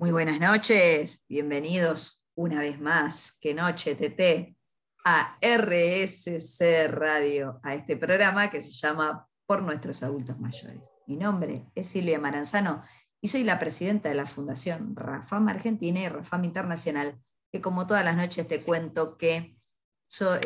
Muy buenas noches, bienvenidos una vez más, que noche TT, a RSC Radio, a este programa que se llama Por nuestros adultos mayores. Mi nombre es Silvia Maranzano y soy la presidenta de la Fundación Rafam Argentina y Rafam Internacional, que como todas las noches te cuento que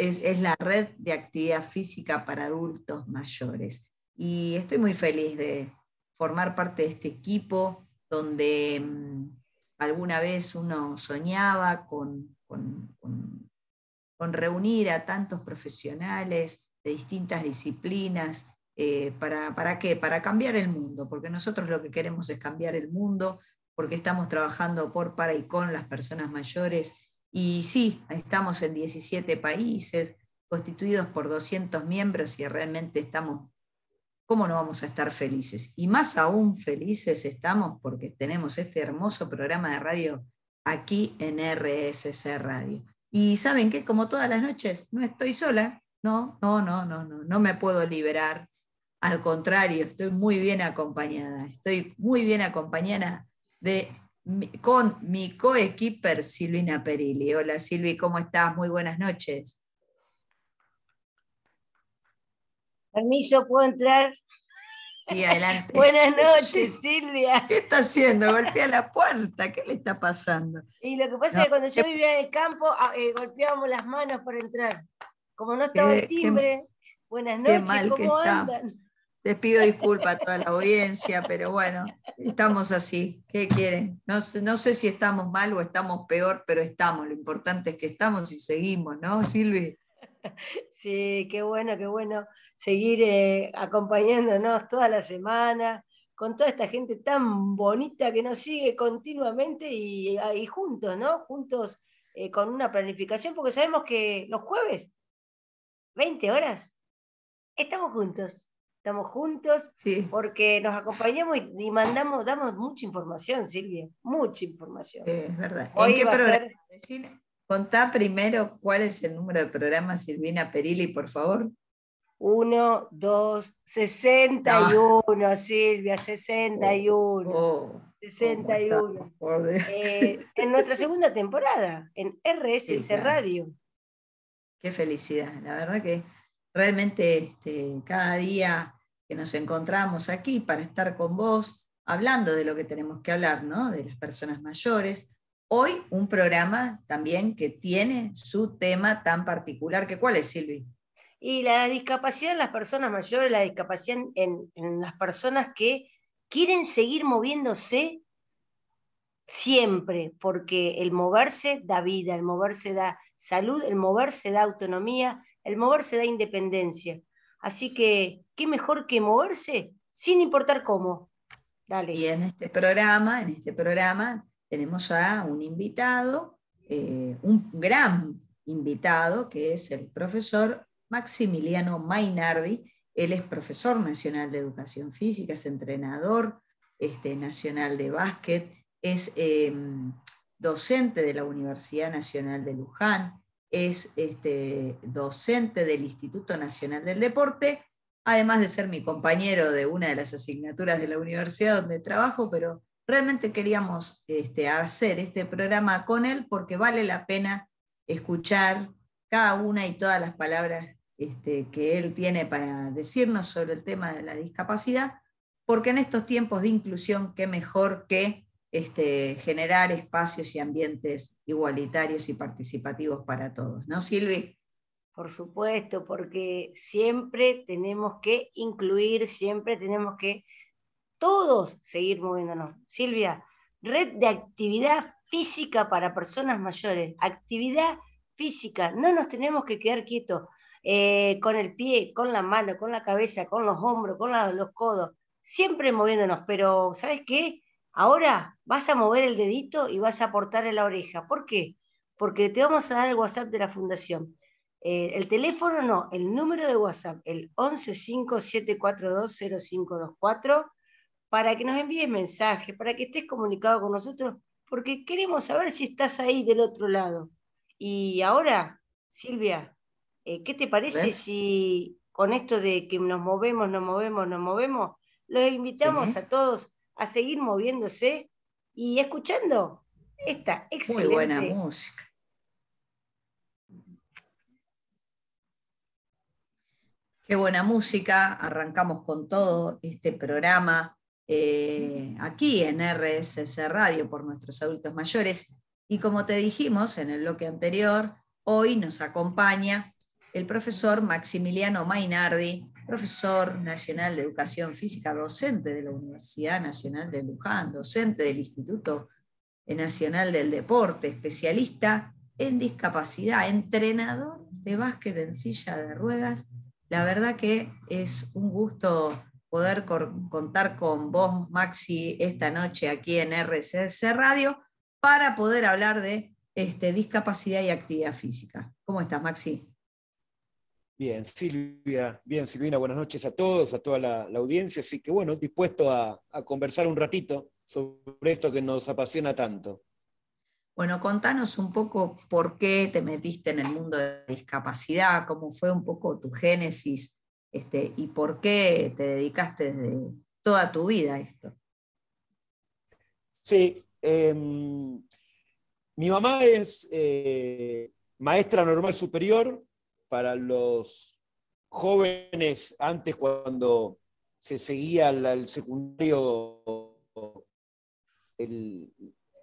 es, es la red de actividad física para adultos mayores. Y estoy muy feliz de formar parte de este equipo donde mm, alguna vez uno soñaba con, con, reunir a tantos profesionales de distintas disciplinas. Eh, para, ¿Para qué? Para cambiar el mundo, porque nosotros lo que queremos es cambiar el mundo, porque estamos trabajando por, para y con las personas mayores. Y sí, estamos en 17 países, constituidos por 200 miembros y realmente estamos ¿cómo no vamos a estar felices? Y más aún felices estamos porque tenemos este hermoso programa de radio aquí en RSC Radio. Y saben que como todas las noches no estoy sola, no, no, no, no, no, no me puedo liberar. Al contrario, estoy muy bien acompañada. Estoy muy bien acompañada de, con mi coequiper Silvina Perilli. Hola Silvi, ¿cómo estás? Muy buenas noches. Permiso, ¿puedo entrar? Sí, adelante. Buenas noches, Silvia. ¿Qué está haciendo? Golpea la puerta. ¿Qué le está pasando? Y lo que pasa es que cuando yo vivía en el campo, ah, eh, golpeábamos las manos para entrar. Como no estaba el timbre, buenas noches, ¿cómo andan? Les pido disculpas a toda la audiencia, pero bueno, estamos así. ¿Qué quieren? No, no, sé si estamos mal o estamos peor, pero estamos. Lo importante es que estamos y seguimos, ¿no, Silvi? Sí, qué bueno, qué bueno seguir eh, acompañándonos toda la semana con toda esta gente tan bonita que nos sigue continuamente y, ah, juntos, ¿no? Juntos eh, con una planificación, porque sabemos que los jueves, 20 horas, estamos juntos. Estamos juntos porque nos acompañamos y, mandamos, damos mucha información, Silvia, mucha información. es verdad. ¿En qué programa? Contá primero cuál es el número de programa, Silvina Perilli, por favor. 1, 2, 61, Silvia, 61. 61. Eh, en nuestra segunda temporada, en RSS Radio. Qué felicidad, la verdad que realmente este, cada día que nos encontramos aquí para estar con vos, hablando de lo que tenemos que hablar, ¿no? De las personas mayores. Hoy un programa también que tiene su tema tan particular, que ¿cuál es, Silvi? Y la discapacidad en las personas mayores, la discapacidad en, las personas que quieren seguir moviéndose siempre, porque el moverse da vida, el moverse da salud, el moverse da autonomía, el moverse da independencia. Así que, ¿qué mejor que moverse sin importar cómo? Dale. Y en este programa, en este programa, tenemos a un invitado, eh, un gran invitado, que es el profesor Maximiliano Mainardi. Él es profesor nacional de educación física, es entrenador este, nacional de básquet, es em, docente de la Universidad Nacional de Luján, es este, docente del Instituto Nacional del Deporte, además de ser mi compañero de una de las asignaturas de la universidad donde trabajo, pero realmente queríamos este, hacer este programa con él porque vale la pena escuchar cada una y todas las palabras este, que él tiene para decirnos sobre el tema de la discapacidad, porque en estos tiempos de inclusión, qué mejor que este, generar espacios y ambientes igualitarios y participativos para todos, ¿no, Silvi? Por supuesto, porque siempre tenemos que incluir, siempre tenemos que todos seguir moviéndonos. Silvia, red de actividad física para personas mayores, actividad física, no nos tenemos que quedar quietos. Eh, con el pie, con la mano, con la cabeza, con los hombros, con los codos, siempre moviéndonos, pero ¿sabes qué? Ahora vas a mover el dedito y vas a aportar la oreja. ¿Por qué? Porque te vamos a dar el WhatsApp de la fundación. Eh, el teléfono no, el número de WhatsApp, el 1157420524, para que nos envíes mensajes, para que estés comunicado con nosotros, porque queremos saber si estás ahí del otro lado. Y ahora, Silvia, eh, ¿Qué te parece si con esto de que nos movemos, nos movemos, nos movemos, los invitamos a todos a seguir moviéndose y escuchando esta excelente... Muy buena música. Qué buena música, arrancamos con todo este programa eh, aquí en RSS Radio por nuestros adultos mayores. Y como te dijimos en el bloque anterior, hoy nos acompaña el profesor Maximiliano Mainardi, profesor nacional de Educación Física, docente de la Universidad Nacional de Luján, docente del Instituto Nacional del Deporte, especialista en discapacidad, entrenador de básquet en silla de ruedas. La verdad que es un gusto poder contar con vos, Maxi, esta noche aquí en RCS Radio para poder hablar de este, discapacidad y actividad física. ¿Cómo estás, Maxi? Bien, Silvia, bien, Silvina, buenas noches a todos, a toda la, audiencia. Así que bueno, dispuesto a, conversar un ratito sobre esto que nos apasiona tanto. Bueno, contanos un poco por qué te metiste en el mundo de discapacidad, cómo fue un poco tu génesis este, y por qué te dedicaste desde toda tu vida a esto. Sí, em, mi mamá es eh, maestra normal superior para los jóvenes antes cuando se seguía el secundario, el,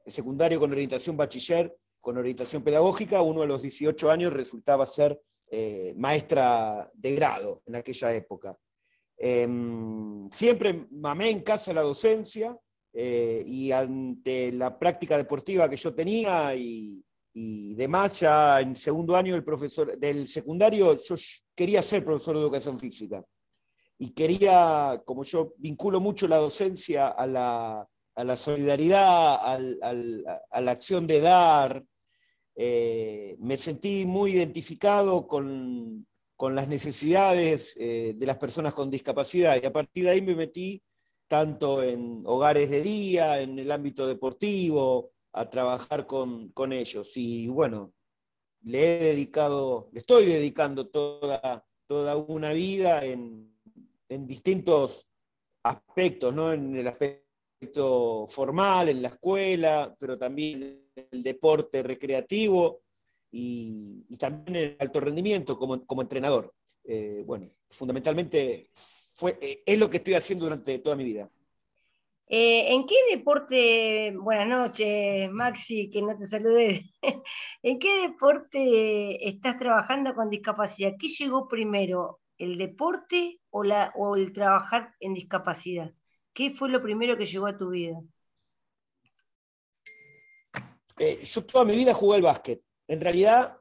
secundario con orientación bachiller, con orientación pedagógica, uno a los 18 años resultaba ser eh, maestra de grado en aquella época. Em, siempre mamé en casa la docencia eh, y ante la práctica deportiva que yo tenía y, y demás, ya en segundo año el profesor del secundario, yo quería ser profesor de educación física. Y quería, como yo vinculo mucho la docencia a la, a la solidaridad, a la acción de dar, eh, me sentí muy identificado con, con las necesidades eh, de las personas con discapacidad y a partir de ahí me metí tanto en hogares de día, en el ámbito deportivo, a trabajar con, ellos. Y bueno, le he dedicado, le estoy dedicando toda, toda una vida en, distintos aspectos, ¿no? En el aspecto formal, en la escuela, pero también en el deporte recreativo y, también en el alto rendimiento como, como entrenador. Eh, bueno, fundamentalmente fue, eh, es lo que estoy haciendo durante toda mi vida. Eh, ¿En qué deporte, buenas noches Maxi, que no te saludé, ¿en qué deporte estás trabajando con discapacidad? ¿Qué llegó primero, el deporte o el trabajar en discapacidad? ¿Qué fue lo primero que llegó a tu vida? Eh, yo toda mi vida jugué al básquet. En realidad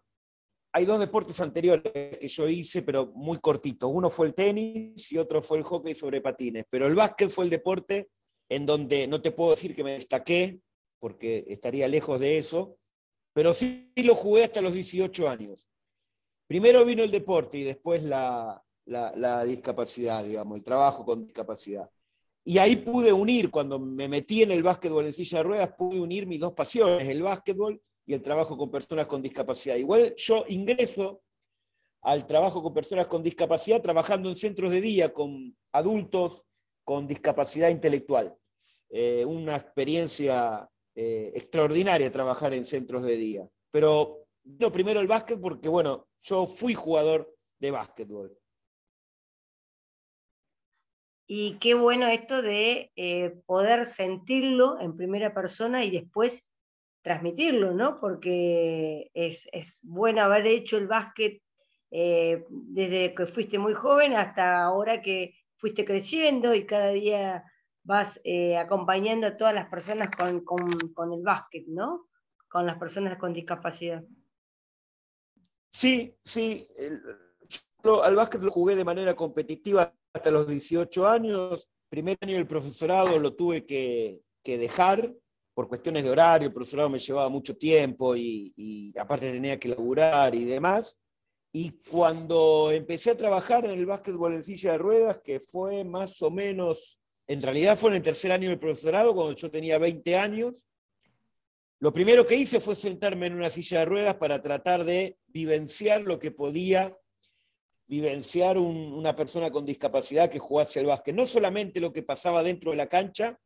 hay dos deportes anteriores que yo hice, pero muy cortitos. Uno fue el tenis y otro fue el hockey sobre patines. Pero el básquet fue el deporte en donde no te puedo decir que me destaqué, porque estaría lejos de eso, pero sí lo jugué hasta los 18 años. Primero vino el deporte y después la, discapacidad, digamos, el trabajo con discapacidad. Y ahí pude unir, cuando me metí en el básquetbol en silla de ruedas, pude unir mis dos pasiones, el básquetbol y el trabajo con personas con discapacidad. Igual yo ingreso al trabajo con personas con discapacidad trabajando en centros de día con adultos con discapacidad intelectual. Eh, una experiencia eh, extraordinaria trabajar en centros de día. Pero lo primero el básquet porque, bueno, yo fui jugador de básquetbol. Y qué bueno esto de eh, poder sentirlo en primera persona y después transmitirlo, ¿no? Porque es, es bueno haber hecho el básquet desde que fuiste muy joven hasta ahora que fuiste creciendo y cada día vas eh, acompañando a todas las personas con, el básquet, ¿no? Con las personas con discapacidad. Sí, sí. al básquet lo jugué de manera competitiva hasta los 18 años. Primer año del profesorado lo tuve que, dejar por cuestiones de horario. El profesorado me llevaba mucho tiempo y, y aparte tenía que laburar y demás. Y cuando empecé a trabajar en el básquetbol en silla de ruedas, que fue más o menos, en realidad fue en el tercer año del profesorado, cuando yo tenía 20 años, lo primero que hice fue sentarme en una silla de ruedas para tratar de vivenciar lo que podía vivenciar una persona con discapacidad que jugase al básquet. No solamente lo que pasaba dentro de la cancha,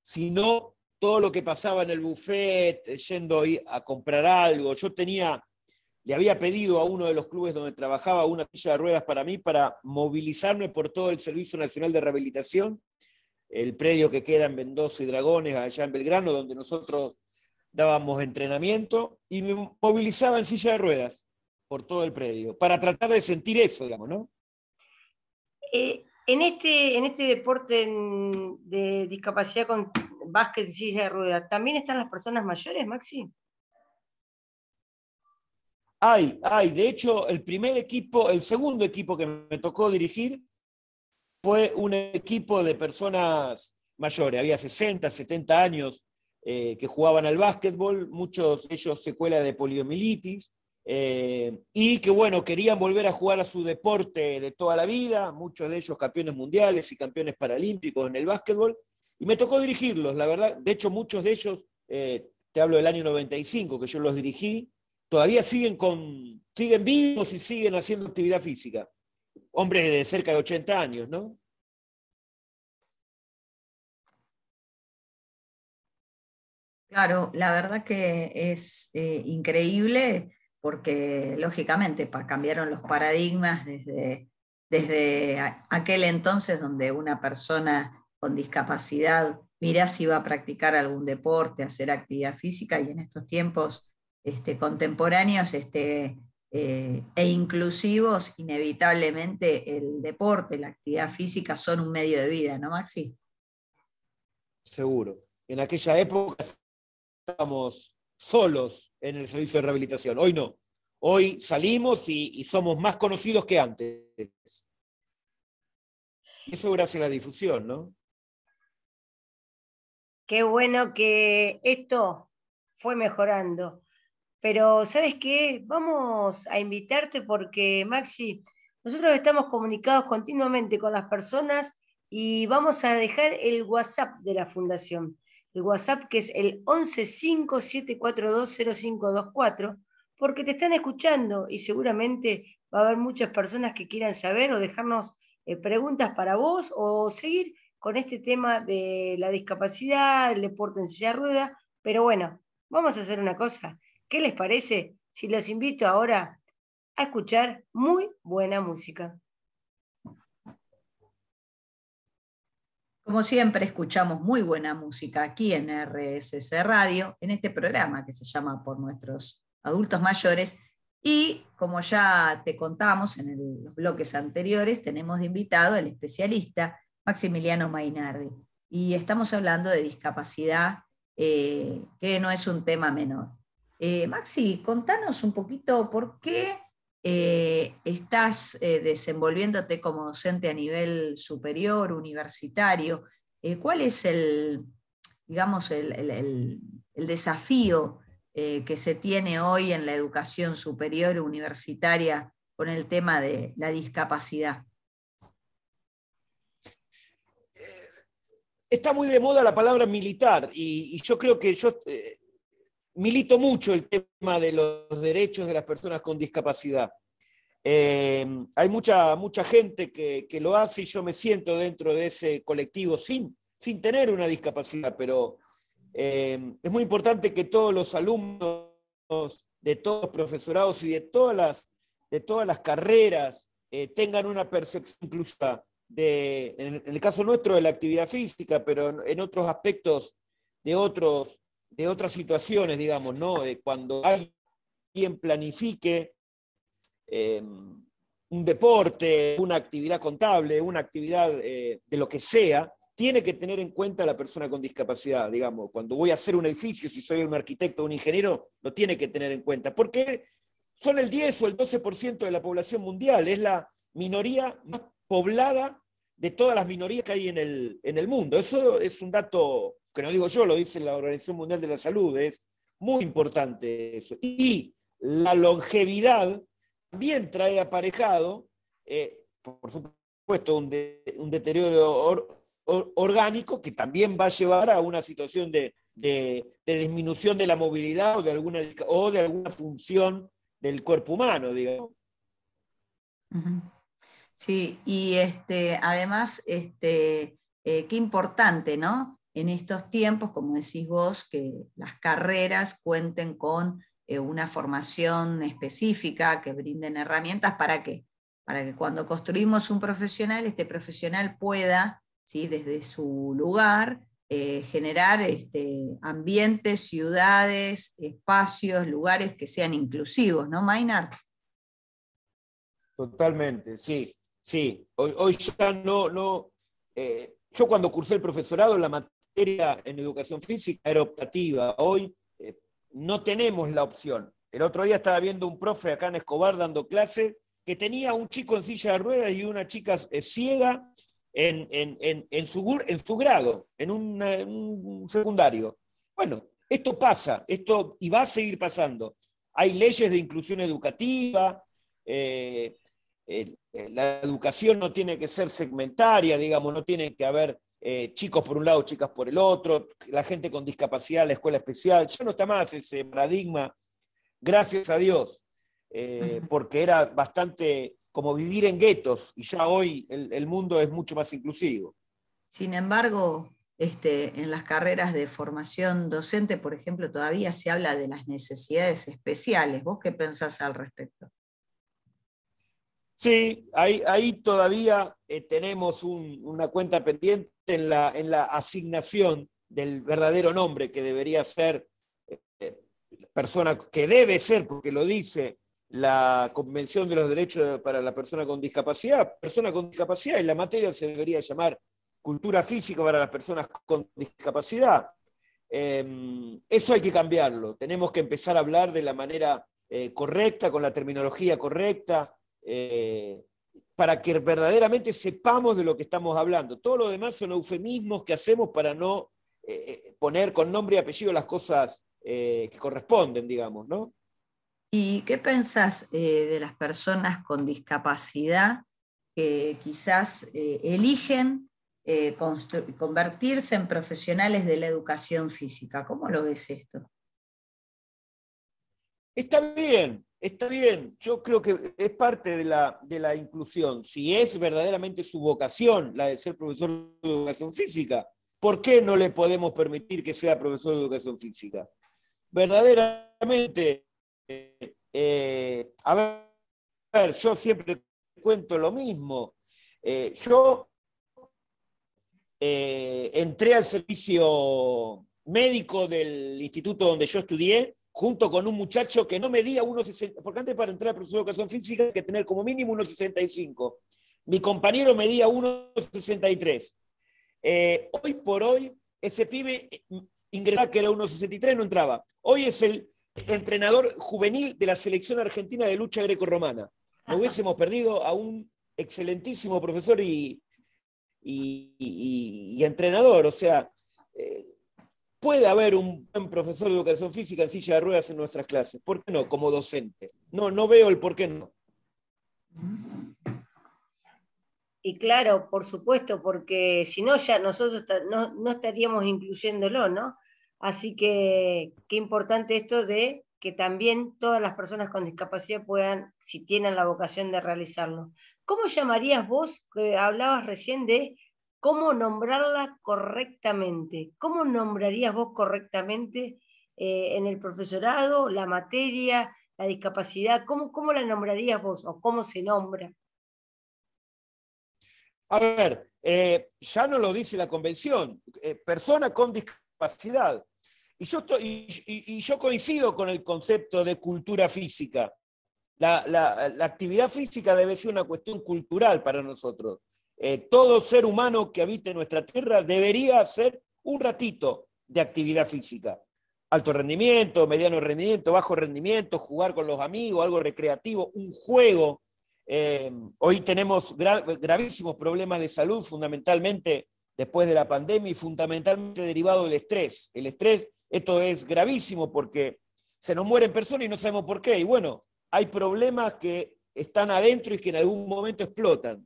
sino todo lo que pasaba en el buffet, yendo a comprar algo. Yo tenía, le había pedido a uno de los clubes donde trabajaba una silla de ruedas para mí para movilizarme por todo el Servicio Nacional de Rehabilitación, el predio que queda en Mendoza y Dragones, allá en Belgrano, donde nosotros dábamos entrenamiento, y me movilizaba en silla de ruedas por todo el predio, para tratar de sentir eso, digamos, ¿no? Eh, en, este, en este deporte de discapacidad con básquet y silla de ruedas, ¿también están las personas mayores, Maxi? Hay, hay. De hecho, el primer equipo, el segundo equipo que me tocó dirigir fue un equipo de personas mayores. Había 60, 70 años eh, que jugaban al básquetbol, muchos de ellos secuelas de poliomielitis. Eh, y que bueno, querían volver a jugar a su deporte de toda la vida, muchos de ellos campeones mundiales y campeones paralímpicos en el básquetbol, y me tocó dirigirlos, la verdad, de hecho muchos de ellos, eh, te hablo del año 95 que yo los dirigí, todavía siguen, con, siguen vivos y siguen haciendo actividad física, hombres de cerca de 80 años, ¿no? Claro, la verdad que es eh, increíble porque lógicamente cambiaron los paradigmas desde, desde aquel entonces donde una persona con discapacidad mira si va a practicar algún deporte, hacer actividad física y en estos tiempos este, contemporáneos este, eh, e inclusivos, inevitablemente el deporte, la actividad física son un medio de vida, ¿no, Maxi? Seguro. En aquella época estábamos solos en el servicio de rehabilitación. Hoy no. Hoy salimos y, somos más conocidos que antes. Y eso gracias a la difusión, ¿no? Qué bueno que esto fue mejorando. Pero, ¿sabes qué? Vamos a invitarte porque, Maxi, nosotros estamos comunicados continuamente con las personas y vamos a dejar el WhatsApp de la Fundación el WhatsApp que es el 1157420524, porque te están escuchando y seguramente va a haber muchas personas que quieran saber o dejarnos eh, preguntas para vos o seguir con este tema de la discapacidad, el deporte en silla de rueda. Pero bueno, vamos a hacer una cosa. ¿Qué les parece si los invito ahora a escuchar muy buena música? Como siempre, escuchamos muy buena música aquí en RSC Radio, en este programa que se llama Por nuestros adultos mayores. Y como ya te contamos en los bloques anteriores, tenemos de invitado al especialista Maximiliano Mainardi. Y estamos hablando de discapacidad, eh, que no es un tema menor. Eh, Maxi, contanos un poquito por qué eh, estás eh, desenvolviéndote como docente a nivel superior, universitario. ¿Cuál es el, digamos, el, desafío que se tiene hoy en la educación superior universitaria con el tema de la discapacidad? Está muy de moda la palabra militar y, y yo creo que yo milito mucho el tema de los derechos de las personas con discapacidad. Eh, hay mucha, mucha gente que, lo hace y yo me siento dentro de ese colectivo sin, sin tener una discapacidad, pero eh, es muy importante que todos los alumnos de todos los profesorados y de todas las, de todas las carreras eh, tengan una percepción inclusiva de, en el caso nuestro, de la actividad física, pero en otros aspectos de otros de otras situaciones, digamos, ¿no? Cuando alguien planifique em, un deporte, una actividad contable, una actividad eh, de lo que sea, tiene que tener en cuenta a la persona con discapacidad, digamos. Cuando voy a hacer un edificio, si soy un arquitecto o un ingeniero, lo tiene que tener en cuenta, porque son el 10 o el 12% de la población mundial, es la minoría más poblada de todas las minorías que hay en el, en el mundo. Eso es un dato que no digo yo, lo dice la Organización Mundial de la Salud, es muy importante eso. Y la longevidad también trae aparejado, eh, por supuesto, un, deterioro orgánico que también va a llevar a una situación de, disminución de la movilidad o de alguna, o de alguna función del cuerpo humano, digamos. Sí, y este, además, este, eh, qué importante, ¿no? En estos tiempos, como decís vos, que las carreras cuenten con eh, una formación específica, que brinden herramientas para qué? Para que cuando construimos un profesional, este profesional pueda, ¿sí? desde su lugar, eh, generar este, ambientes, ciudades, espacios, lugares que sean inclusivos, ¿no, Maynard? Totalmente, sí, sí. Hoy, ya no, no eh, yo cuando cursé el profesorado, la materia en educación física era optativa. Hoy eh, no tenemos la opción. El otro día estaba viendo un profe acá en Escobar dando clase que tenía un chico en silla de ruedas y una chica ciega en, su, en su grado, en un, secundario. Bueno, esto pasa, esto y va a seguir pasando. Hay leyes de inclusión educativa, eh, la educación no tiene que ser segmentaria, digamos, no tiene que haber eh, chicos por un lado, chicas por el otro, la gente con discapacidad, la escuela especial, ya no está más ese paradigma, gracias a Dios, eh, porque era bastante como vivir en guetos y ya hoy el, mundo es mucho más inclusivo. Sin embargo, este, en las carreras de formación docente, por ejemplo, todavía se habla de las necesidades especiales. ¿Vos qué pensás al respecto? Sí, ahí, todavía eh, tenemos una cuenta pendiente en la, en la, asignación del verdadero nombre que debería ser eh, persona, que debe ser, porque lo dice la Convención de los Derechos para la Persona con Discapacidad. Persona con discapacidad y la materia se debería llamar cultura física para las personas con discapacidad. Em, eso hay que cambiarlo. Tenemos que empezar a hablar de la manera eh, correcta, con la terminología correcta, eh, para que verdaderamente sepamos de lo que estamos hablando. Todo lo demás son eufemismos que hacemos para no eh, poner con nombre y apellido las cosas que corresponden, digamos, ¿no? ¿Y qué pensás eh, de las personas con discapacidad que quizás eh, eligen eh, convertirse en profesionales de la educación física? ¿Cómo lo ves esto? Está bien, está bien. Yo creo que es parte de la, de la inclusión. Si es verdaderamente su vocación la de ser profesor de educación física, ¿por qué no le podemos permitir que sea profesor de educación física? Verdaderamente eh, a ver, yo siempre cuento lo mismo. Eh, yo eh, entré al servicio médico del instituto donde yo estudié, junto con un muchacho que no medía 1,60, porque antes para entrar a profesor de educación física hay que tener como mínimo 1,65. Mi compañero medía 1,63. hoy por hoy, ese pibe ingresaba que era 1,63, no entraba. Hoy es el entrenador juvenil de la selección argentina de lucha greco-romana. No hubiésemos perdido a un excelentísimo profesor y, y, entrenador. O sea, eh, puede haber un buen profesor de educación física en silla de ruedas en nuestras clases. ¿Por qué no? Como docente. No, no veo el por qué no. Y claro, por supuesto, porque si no, ya nosotros no, no estaríamos incluyéndolo, ¿no? Así que qué importante esto de que también todas las personas con discapacidad puedan, si tienen la vocación de realizarlo. ¿Cómo llamarías vos, que hablabas recién de cómo nombrarla correctamente? ¿Cómo nombrarías vos correctamente eh, en el profesorado, la materia, la discapacidad? ¿Cómo, ¿Cómo la nombrarías vos o cómo se nombra? A ver, eh, ya no lo dice la convención. Eh, persona con discapacidad. Y yo, y, yo coincido con el concepto de cultura física. La, actividad física debe ser una cuestión cultural para nosotros. Eh, todo ser humano que habite nuestra tierra debería hacer un ratito de actividad física. Alto rendimiento, mediano rendimiento, bajo rendimiento, jugar con los amigos, algo recreativo, un juego. Eh, hoy tenemos gravísimos problemas de salud, fundamentalmente después de la pandemia y fundamentalmente derivado del estrés. El estrés esto es gravísimo porque se nos mueren personas y no sabemos por qué. Y bueno, hay problemas que están adentro y que en algún momento explotan.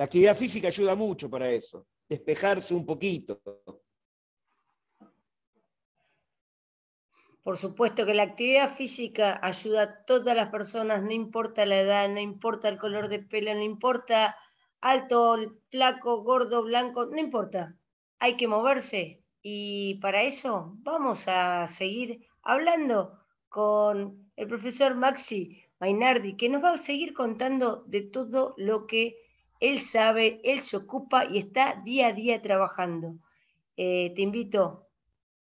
La actividad física ayuda mucho para eso, despejarse un poquito. Por supuesto que la actividad física ayuda a todas las personas, no importa la edad, no importa el color de pelo, no importa alto, flaco, gordo, blanco, no importa hay que moverse y para eso vamos a seguir hablando con el profesor Maxi Mainardi, que nos va a seguir contando de todo lo que él sabe, él se ocupa y está día a día trabajando. Eh, te invito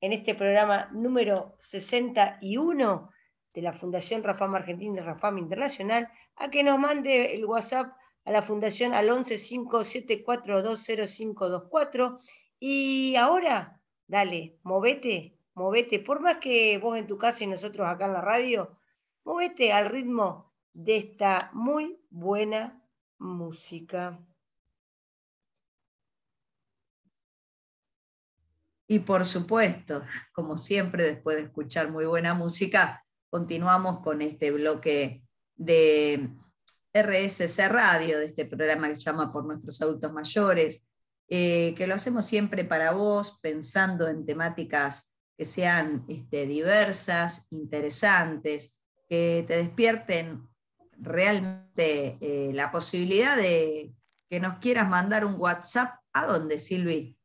en este programa número 61 de la Fundación Rafam Argentina y Rafam Internacional a que nos mande el WhatsApp a la Fundación al 1157420524 y ahora, dale, movete, movete, por más que vos en tu casa y nosotros acá en la radio, movete al ritmo de esta muy buena música. Y por supuesto, como siempre, después de escuchar muy buena música, continuamos con este bloque de RSC Radio, de este programa que se llama Por nuestros adultos mayores, eh, que lo hacemos siempre para vos, pensando en temáticas que sean este, diversas, interesantes, que te despierten realmente eh, la posibilidad de que nos quieras mandar un WhatsApp. ¿A dónde, Silvi?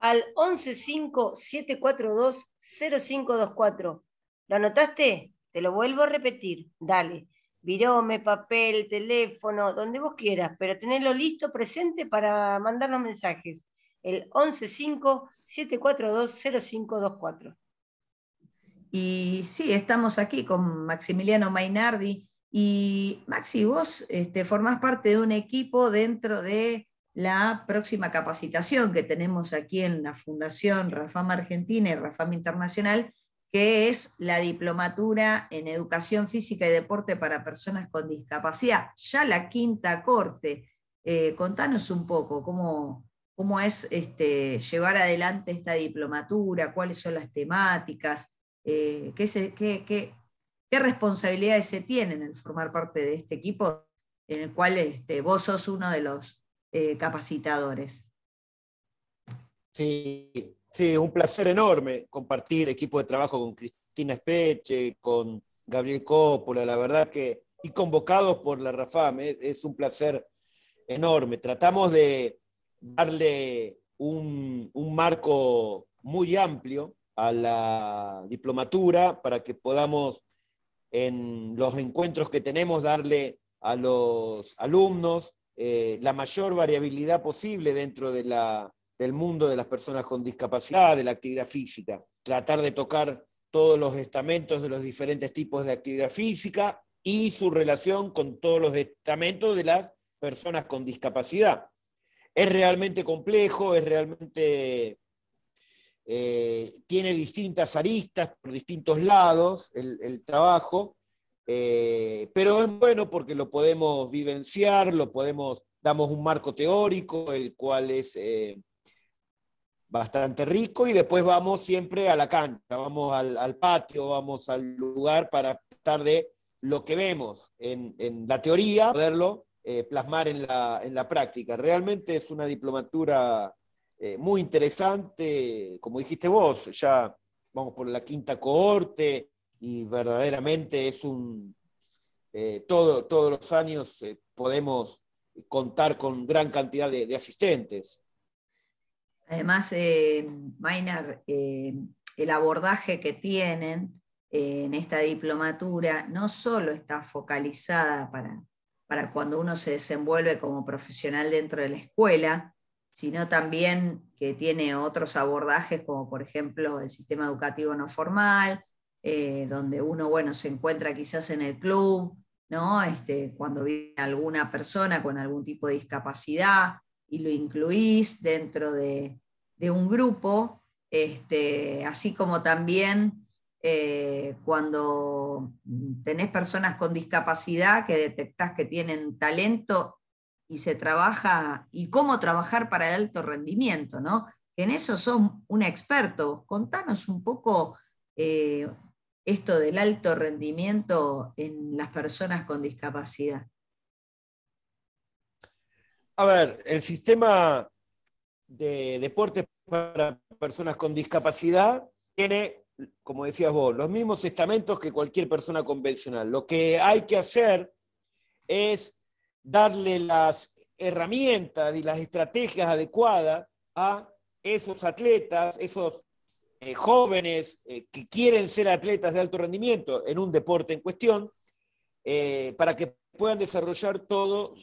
Al 115-742-0524. ¿Lo anotaste? Te lo vuelvo a repetir. Dale virome, papel, teléfono, donde vos quieras, pero tenerlo listo, presente para mandarnos mensajes. El 115-742-0524. Y sí, estamos aquí con Maximiliano Mainardi. Y Maxi, vos este, formás parte de un equipo dentro de la próxima capacitación que tenemos aquí en la Fundación Rafam Argentina y Rafam Internacional, que es la diplomatura en educación física y deporte para personas con discapacidad, ya la quinta corte. Eh, contanos un poco cómo, cómo es este, llevar adelante esta diplomatura, cuáles son las temáticas, eh, qué, qué, responsabilidades se tienen en formar parte de este equipo en el cual este, vos sos uno de los eh, capacitadores. Sí, Sí, un placer enorme compartir equipo de trabajo con Cristina Espeche, con Gabriel Coppola, la verdad que, y convocados por la RAFAM, es, un placer enorme. Tratamos de darle un, un marco muy amplio a la diplomatura para que podamos en los encuentros que tenemos darle a los alumnos eh, la mayor variabilidad posible dentro de la del mundo de las personas con discapacidad, de la actividad física. Tratar de tocar todos los estamentos de los diferentes tipos de actividad física y su relación con todos los estamentos de las personas con discapacidad. Es realmente complejo, es realmente... Eh, tiene distintas aristas por distintos lados el, trabajo, eh, pero es bueno porque lo podemos vivenciar, lo podemos, damos un marco teórico, el cual es eh, bastante rico y después vamos siempre a la cancha, vamos al, patio, vamos al lugar para estar de lo que vemos en, la teoría, poderlo plasmar en la, práctica. Realmente es una diplomatura eh, muy interesante, como dijiste vos, ya vamos por la quinta cohorte y verdaderamente es un... Eh, todo, todos los años podemos contar con gran cantidad de asistentes. Además, eh, Maynard, eh, el abordaje que tienen eh, en esta diplomatura no solo está focalizada para, para cuando uno se desenvuelve como profesional dentro de la escuela, sino también que tiene otros abordajes, como por ejemplo el sistema educativo no formal, donde uno bueno, se encuentra quizás en el club, ¿no? Este, cuando vive alguna persona con algún tipo de discapacidad y lo incluís dentro de, de un grupo, este, así como también eh, cuando tenés personas con discapacidad que detectás que tienen talento y se trabaja, y cómo trabajar para el alto rendimiento, ¿no? En eso son un experto. Contanos un poco eh, esto del alto rendimiento en las personas con discapacidad. A ver, el sistema de deporte para personas con discapacidad tiene, como decías vos, los mismos estamentos que cualquier persona convencional. Lo que hay que hacer es darle las herramientas y las estrategias adecuadas a esos atletas, esos eh, jóvenes eh, que quieren ser atletas de alto rendimiento en un deporte en cuestión, eh, para que puedan desarrollar todo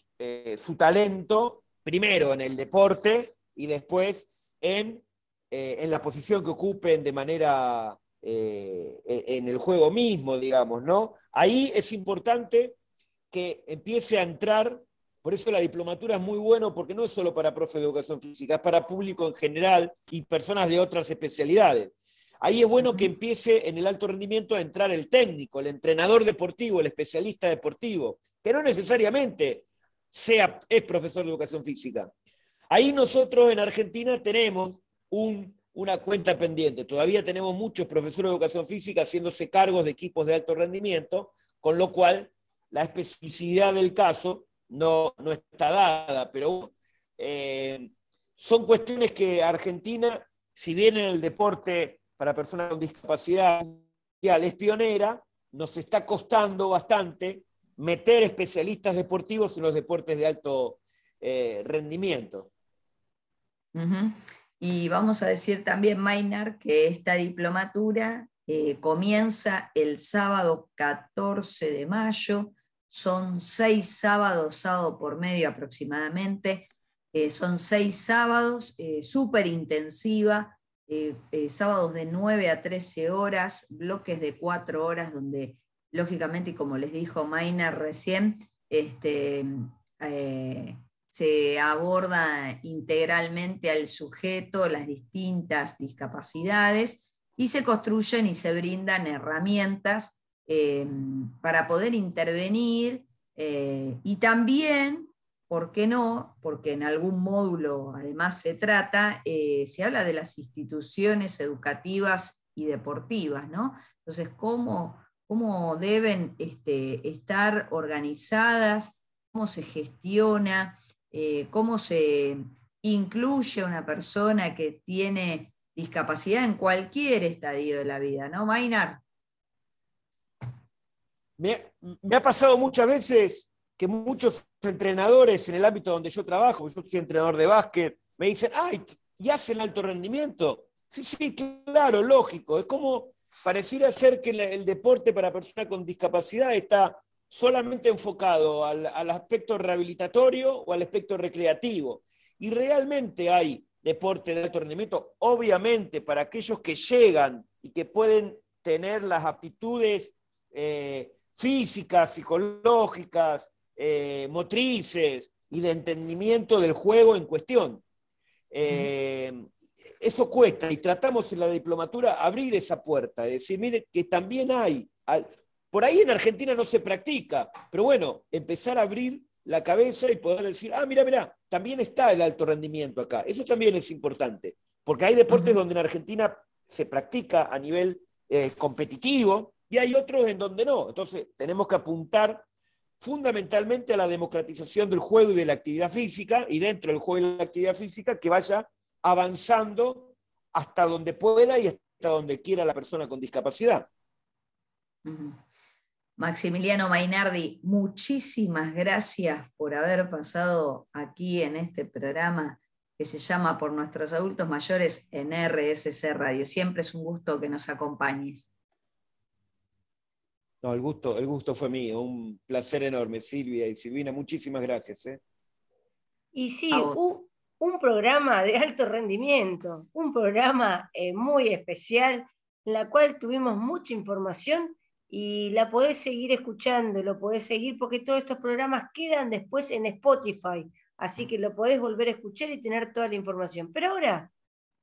su talento, primero en el deporte y después en, en la posición que ocupen de manera en el juego mismo, digamos, ¿no? Ahí es importante que empiece a entrar por eso la diplomatura es muy bueno porque no es solo para profe de educación física, es para público en general y personas de otras especialidades. Ahí es bueno que empiece en el alto rendimiento a entrar el técnico, el entrenador deportivo, el especialista deportivo, que no necesariamente sea, es profesor de educación física. Ahí nosotros en Argentina tenemos una cuenta pendiente. Todavía tenemos muchos profesores de educación física haciéndose cargos de equipos de alto rendimiento, con lo cual la especificidad del caso no, no está dada, pero eh, son cuestiones que Argentina, si bien en el deporte para personas con discapacidad es pionera, nos está costando bastante meter especialistas deportivos en los deportes de alto eh, rendimiento. Y vamos a decir también, Mainar, que esta diplomatura eh, comienza el sábado 14 de mayo son seis sábados, sábado por medio aproximadamente, eh, son seis sábados, eh, súper intensiva, eh, sábados de 9 a 13 horas, bloques de 4 horas donde lógicamente, y como les dijo Maina recién, este, se aborda integralmente al sujeto, las distintas discapacidades, y se construyen y se brindan herramientas Em, para poder intervenir eh, y también, ¿por qué no? Porque en algún módulo además se trata, eh, se habla de las instituciones educativas y deportivas, ¿no? Entonces, ¿cómo, cómo deben este, estar organizadas? ¿Cómo se gestiona? Eh, ¿Cómo se incluye una persona que tiene discapacidad en cualquier estadio de la vida, ¿no? Mainar. Me, ha pasado muchas veces que muchos entrenadores en el ámbito donde yo trabajo, yo soy entrenador de básquet, me dicen, ay, ¿y hacen alto rendimiento? Sí, sí, claro, lógico. Es como pareciera ser que el deporte para personas con discapacidad está solamente enfocado al, al, aspecto rehabilitatorio o al aspecto recreativo. Y realmente hay deporte de alto rendimiento, obviamente para aquellos que llegan y que pueden tener las aptitudes eh, físicas, psicológicas, eh, motrices y de entendimiento del juego en cuestión. Eh, eso cuesta y tratamos en la diplomatura abrir esa puerta, decir, mire que también hay, por ahí en Argentina no se practica, pero bueno, empezar a abrir la cabeza y poder decir, ah, mira, mira, también está el alto rendimiento acá. Eso también es importante, porque hay deportes donde en Argentina se practica a nivel eh, competitivo, y hay otros en donde no. Entonces, tenemos que apuntar fundamentalmente a la democratización del juego y de la actividad física, y dentro del juego y la actividad física que vaya avanzando hasta donde pueda y hasta donde quiera la persona con discapacidad. Maximiliano Mainardi, muchísimas gracias por haber pasado aquí en este programa que se llama Por nuestros adultos mayores en RSC Radio. Siempre es un gusto que nos acompañes. No, el gusto, el gusto fue mío, un placer enorme, Silvia y Silvina, muchísimas gracias. ¿eh? Y sí, un, programa de alto rendimiento, un programa eh, muy especial, en la cual tuvimos mucha información y la podés seguir escuchando, lo podés seguir porque todos estos programas quedan después en Spotify, así que lo podés volver a escuchar y tener toda la información. Pero ahora,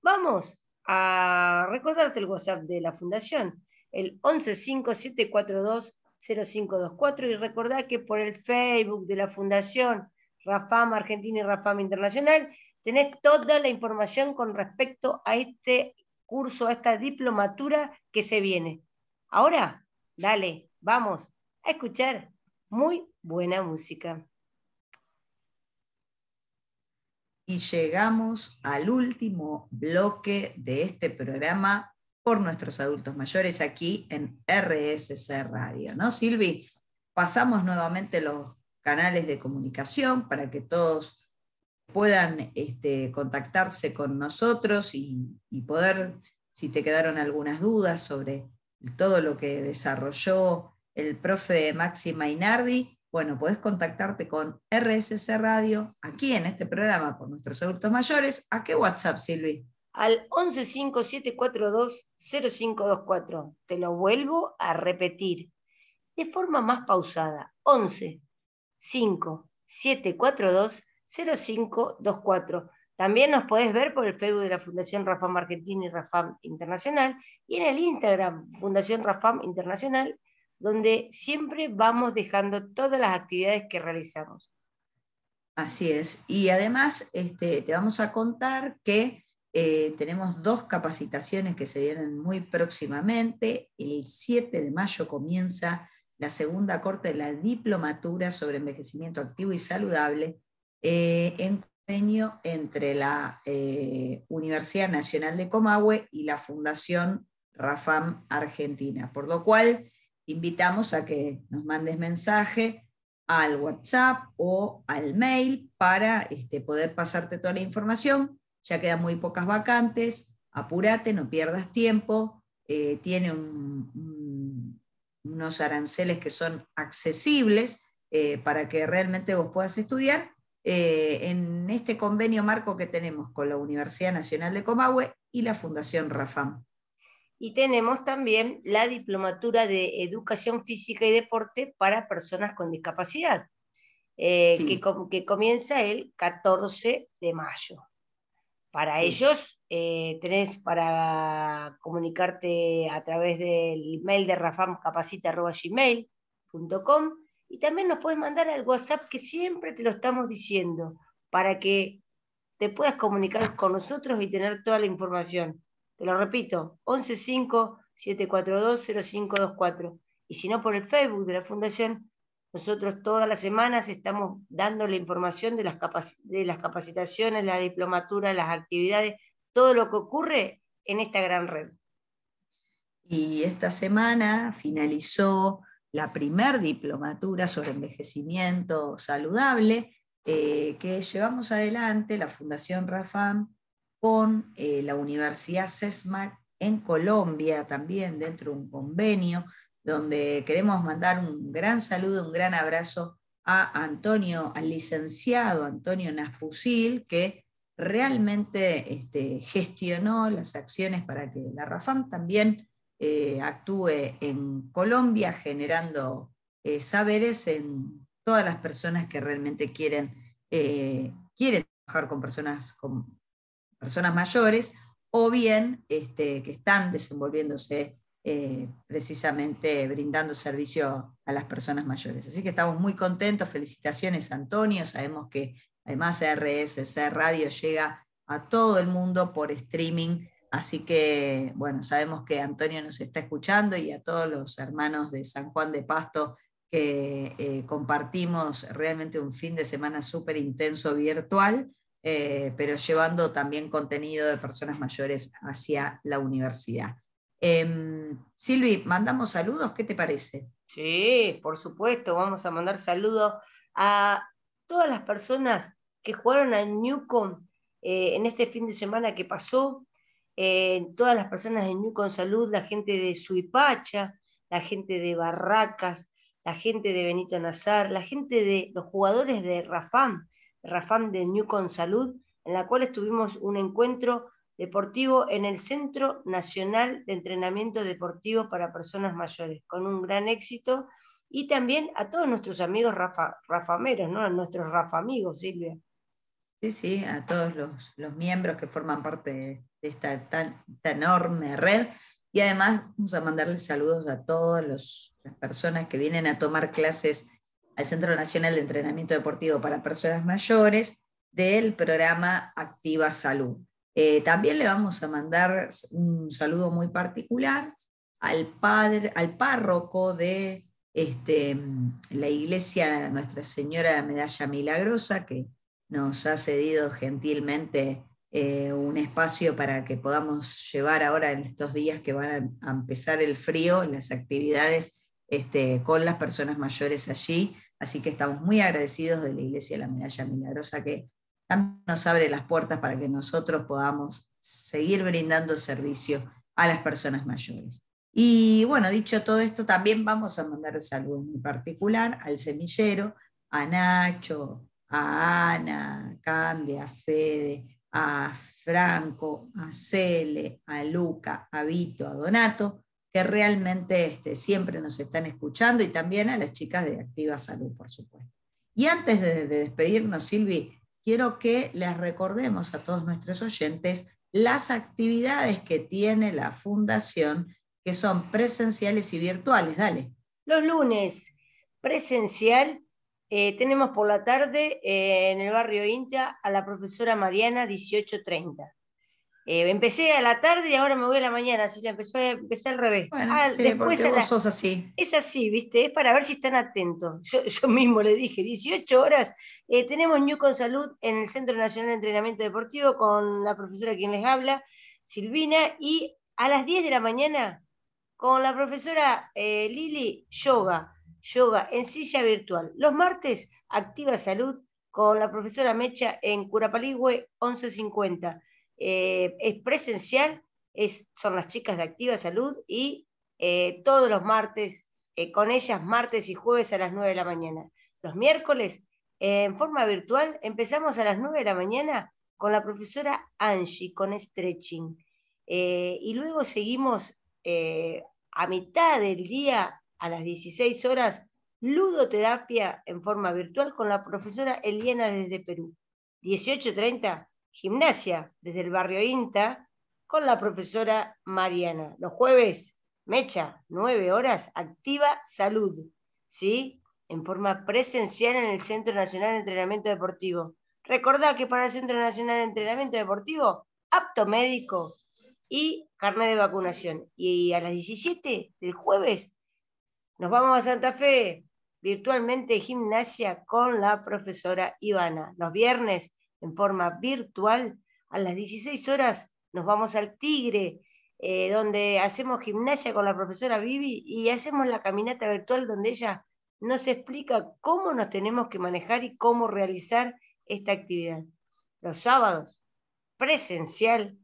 vamos a recordarte el WhatsApp de la Fundación, el 1157420524 y recordad que por el Facebook de la Fundación Rafam Argentina y Rafam Internacional tenés toda la información con respecto a este curso, a esta diplomatura que se viene. Ahora, dale, vamos a escuchar muy buena música. Y llegamos al último bloque de este programa por nuestros adultos mayores aquí en RSC Radio. ¿No, Silvi? Pasamos nuevamente los canales de comunicación para que todos puedan este, contactarse con nosotros y, poder, si te quedaron algunas dudas sobre todo lo que desarrolló el profe Maxi Mainardi, bueno, podés contactarte con RSC Radio aquí en este programa por nuestros adultos mayores. ¿A qué WhatsApp, Silvi? Al 1157420524. Te lo vuelvo a repetir de forma más pausada. 11 5 742 0524. También nos podés ver por el Facebook de la Fundación Rafam Argentina y Rafam Internacional y en el Instagram Fundación Rafam Internacional donde siempre vamos dejando todas las actividades que realizamos. Así es. Y además este, te vamos a contar que eh, tenemos dos capacitaciones que se vienen muy próximamente. El 7 de mayo comienza la segunda corte de la diplomatura sobre envejecimiento activo y saludable eh, entre la eh, Universidad Nacional de Comahue y la Fundación Rafam Argentina. Por lo cual invitamos a que nos mandes mensaje al WhatsApp o al mail para este, poder pasarte toda la información. Ya quedan muy pocas vacantes, apúrate, no pierdas tiempo. Eh, tiene unos aranceles que son accesibles eh, para que realmente vos puedas estudiar. Eh, en este convenio marco que tenemos con la Universidad Nacional de Comahue y la Fundación Rafam. Y tenemos también la diplomatura de educación física y deporte para personas con discapacidad, que, comienza el 14 de mayo. Para ellos eh, tenés para comunicarte a través del email de rafamcapacita.gmail.com y también nos puedes mandar al WhatsApp que siempre te lo estamos diciendo para que te puedas comunicar con nosotros y tener toda la información. Te lo repito, 115-742-0524. Y si no, por el Facebook de la Fundación, nosotros todas las semanas estamos dando la información de las, de las capacitaciones, la diplomatura, las actividades, todo lo que ocurre en esta gran red. Y esta semana finalizó la primer diplomatura sobre envejecimiento saludable eh, que llevamos adelante la Fundación Rafam con eh, la Universidad CESMAC en Colombia, también dentro de un convenio, donde queremos mandar un gran saludo, un gran abrazo a Antonio, al licenciado Antonio Naspusil, que realmente este, gestionó las acciones para que la RAFAM también eh, actúe en Colombia, generando eh, saberes en todas las personas que realmente quieren, quieren trabajar con personas con personas mayores o bien este, que están desenvolviéndose eh, precisamente brindando servicio a las personas mayores. Así que estamos muy contentos, felicitaciones Antonio, sabemos que además RSC Radio llega a todo el mundo por streaming, así que bueno, sabemos que Antonio nos está escuchando y a todos los hermanos de San Juan de Pasto que eh, compartimos realmente un fin de semana súper intenso virtual. Eh, pero llevando también contenido de personas mayores hacia la universidad. Em, Silvi, mandamos saludos, ¿qué te parece? Sí, por supuesto, vamos a mandar saludos a todas las personas que jugaron a Newcom eh, en este fin de semana que pasó, eh, todas las personas de Newcom Salud, la gente de Suipacha, la gente de Barracas, la gente de Benito Nazar, la gente de los jugadores de Rafam, Rafam de Newcon Salud, en la cual estuvimos un encuentro deportivo en el Centro Nacional de Entrenamiento Deportivo para Personas Mayores, con un gran éxito, y también a todos nuestros amigos rafameros, ¿no? a nuestros rafamigos, Silvia. Sí, sí, a todos los, miembros que forman parte de, esta tan, enorme red. Y además vamos a mandarles saludos a todas las personas que vienen a tomar clases al Centro Nacional de Entrenamiento Deportivo para Personas Mayores del programa Activa Salud. Eh, también le vamos a mandar un saludo muy particular al padre, al párroco de este, la iglesia Nuestra Señora de la Medalla Milagrosa, que nos ha cedido gentilmente eh, un espacio para que podamos llevar ahora en estos días que van a, empezar el frío, las actividades este, con las personas mayores allí. Así que estamos muy agradecidos de la Iglesia de la Medalla Milagrosa que también nos abre las puertas para que nosotros podamos seguir brindando servicio a las personas mayores. Y bueno, dicho todo esto, también vamos a mandar saludos muy particular al semillero, a Nacho, a Ana, a Candia, a Fede, a Franco, a Cele, a Luca, a Vito, a Donato, que realmente este, siempre nos están escuchando y también a las chicas de Activa Salud, por supuesto. Y antes de, de despedirnos, Silvi, quiero que les recordemos a todos nuestros oyentes las actividades que tiene la Fundación, que son presenciales y virtuales. Dale. Los lunes, presencial eh, tenemos por la tarde eh, en el barrio Intia a la profesora Mariana 1830. Eh, empecé a la tarde y ahora me voy a la mañana, así que empecé, empecé al revés. Ah, después vos sos así. Es así, ¿viste? Es para ver si están atentos. Yo, yo mismo le dije, 18 horas. tenemos New con Salud en el Centro Nacional de Entrenamiento Deportivo con la profesora quien les habla, Silvina, y a las 10 de la mañana con la profesora Lili, yoga yoga en silla virtual. Los martes, Activa Salud con la profesora Mecha en Curapaligüe 1150. Eh, es presencial, es, son las chicas de Activa Salud y eh, todos los martes, eh, con ellas martes y jueves a las 9 de la mañana. Los miércoles, en forma virtual, empezamos a las 9 de la mañana con la profesora Angie, con stretching. y luego seguimos a mitad del día a las 16 horas ludoterapia en forma virtual con la profesora Eliana desde Perú. 18.30, gimnasia desde el barrio INTA con la profesora Mariana. Los jueves, mecha, 9 horas, activa salud, ¿sí? En forma presencial en el Centro Nacional de Entrenamiento Deportivo. Recordá que para el Centro Nacional de Entrenamiento Deportivo, apto médico y carnet de vacunación. Y a las 17 del jueves, nos vamos a Santa Fe, virtualmente gimnasia con la profesora Ivana. Los viernes, en forma virtual, a las 16 horas, nos vamos al Tigre, eh, donde hacemos gimnasia con la profesora Vivi y hacemos la caminata virtual donde ella nos explica cómo nos tenemos que manejar y cómo realizar esta actividad. Los sábados, presencial,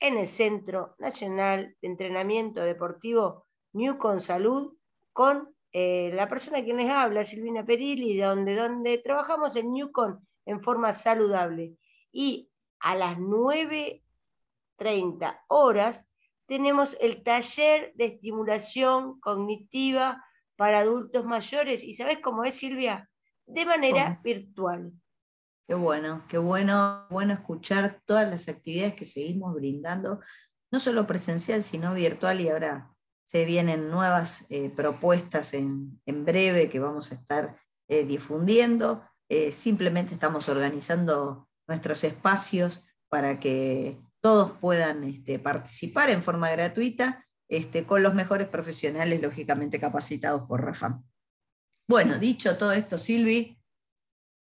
en el Centro Nacional de Entrenamiento Deportivo New Con Salud, con eh, la persona que les habla, Silvina Perilli, donde, donde trabajamos en Newcon en forma saludable. Y a las 9.30 horas tenemos el taller de estimulación cognitiva para adultos mayores. ¿Y sabes cómo es, Silvia? De manera virtual. Qué bueno, qué bueno, bueno escuchar todas las actividades que seguimos brindando, no solo presencial, sino virtual y ahora se vienen nuevas eh, propuestas en, breve que vamos a estar eh, difundiendo. Eh, simplemente estamos organizando nuestros espacios para que todos puedan este, participar en forma gratuita este, con los mejores profesionales, lógicamente capacitados por RAFAM. Bueno, dicho todo esto, Silvi,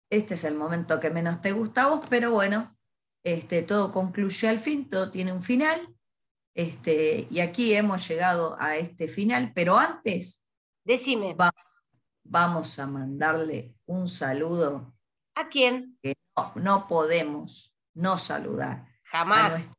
este es el momento que menos te gusta a vos, pero bueno, este, todo concluye al fin, todo tiene un final este, y aquí hemos llegado a este final, pero antes, decime. vamos a mandarle un saludo. ¿A quién? Que no, podemos no saludar. Jamás.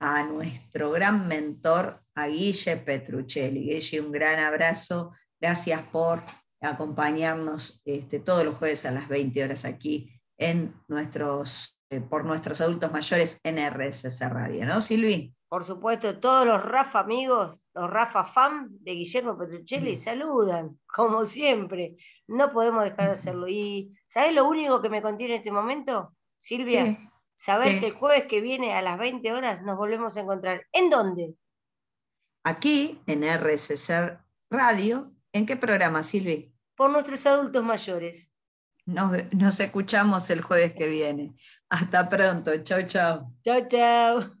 A, nuestro gran mentor, a Guille Petruccelli. Guille, un gran abrazo. Gracias por acompañarnos este, todos los jueves a las 20 horas aquí en nuestros, eh, por nuestros adultos mayores en RSS Radio, ¿no, Silvi? Por supuesto, todos los Rafa amigos, los Rafa fan de Guillermo Petruccelli, saludan, como siempre. No podemos dejar de hacerlo. ¿Y sabes lo único que me contiene en este momento, Silvia? Saber que el jueves que viene a las 20 horas nos volvemos a encontrar. ¿En dónde? Aquí, en RSC Radio. ¿En qué programa, Silvia? Por nuestros adultos mayores. Nos, nos escuchamos el jueves que viene. Hasta pronto. Chau, chau. Chau, chau.